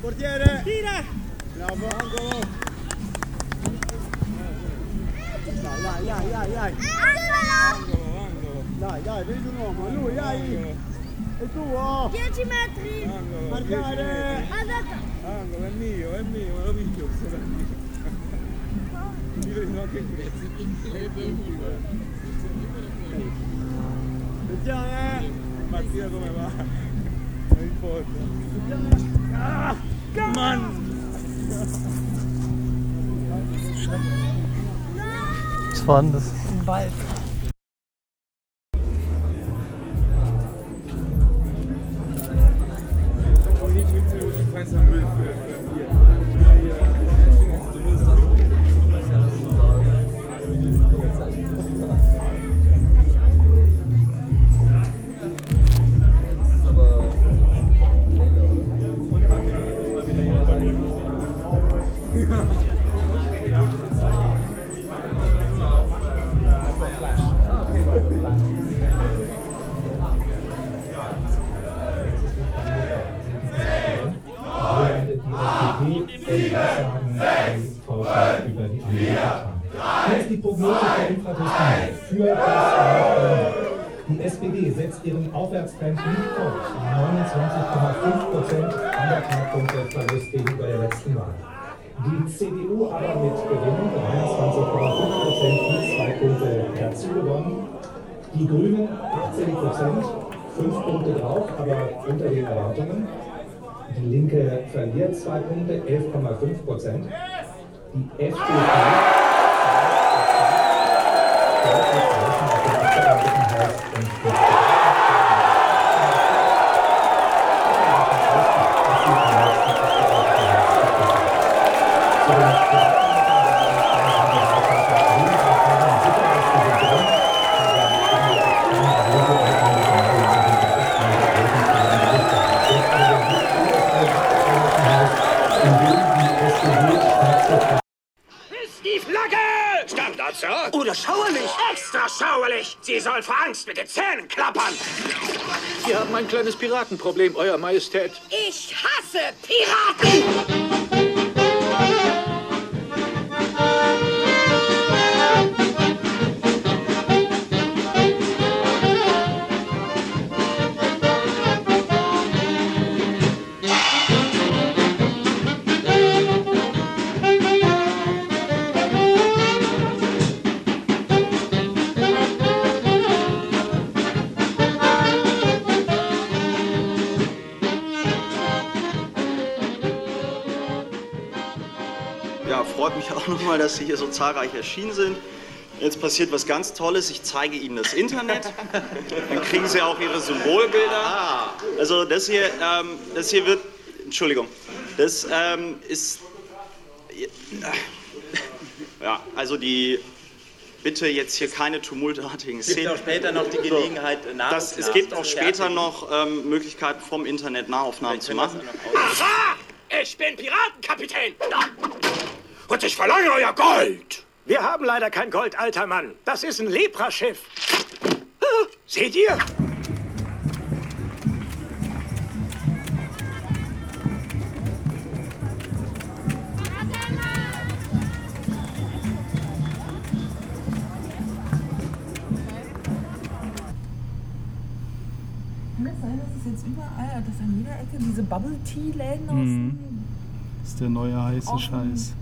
Portiere! Tira! Bravo, angolo! Dai, dai, dai, dai, dai! Angolo! Dai, dai, vedi un uomo, lui, dai! È tuo! 10 metri! Angolo! Marcare! Angolo, è mio, è mio, me lo questo mio. Mi vedo anche Attenzione, eh! Mattia come va? Non importa. Ah! Man! Was war denn das? Ein Wald. Die Prognose der Infrastruktur für das Jahr Die SPD setzt ihren Aufwärtstrend nicht fort. 29,5 Prozent, anderthalb Punkte Verlust gegenüber der letzten Wahl. Die CDU aber mit Gewinn 23,5 Prozent mit zwei Punkte dazu gewonnen. Die Grünen 18 Prozent, fünf Punkte drauf, aber unter den Erwartungen. Die Linke verliert zwei Punkte, 11,5 Prozent. Die FDP und Ist die Flagge! Standard, Sir. Oder schauerlich. Extra schauerlich. Sie soll vor Angst mit den Zähnen klappern. Wir haben ein kleines Piratenproblem, Euer Majestät. Ich hasse Piraten! Ja, freut mich auch nochmal, dass Sie hier so zahlreich erschienen sind. Jetzt passiert was ganz Tolles. Ich zeige Ihnen das Internet. Dann kriegen Sie auch Ihre Symbolbilder. Also das hier, ähm, das hier wird, Entschuldigung, das ähm, ist, ja, also die, bitte jetzt hier keine tumultartigen Es gibt Szenen. auch später noch die Gelegenheit, Das, es Nahaufnahmen gibt auch später noch ähm, Möglichkeiten vom Internet Nahaufnahmen zu machen. Aha! Ich bin Piratenkapitän. Und ich verlange euer Gold. Wir haben leider kein Gold, alter Mann. Das ist ein Lepraschiff. Seht ihr? Kann das sein, dass es jetzt überall, dass an jeder Ecke diese Bubble Tea Läden aus Mhm. Das ist der neue heiße offen Scheiß.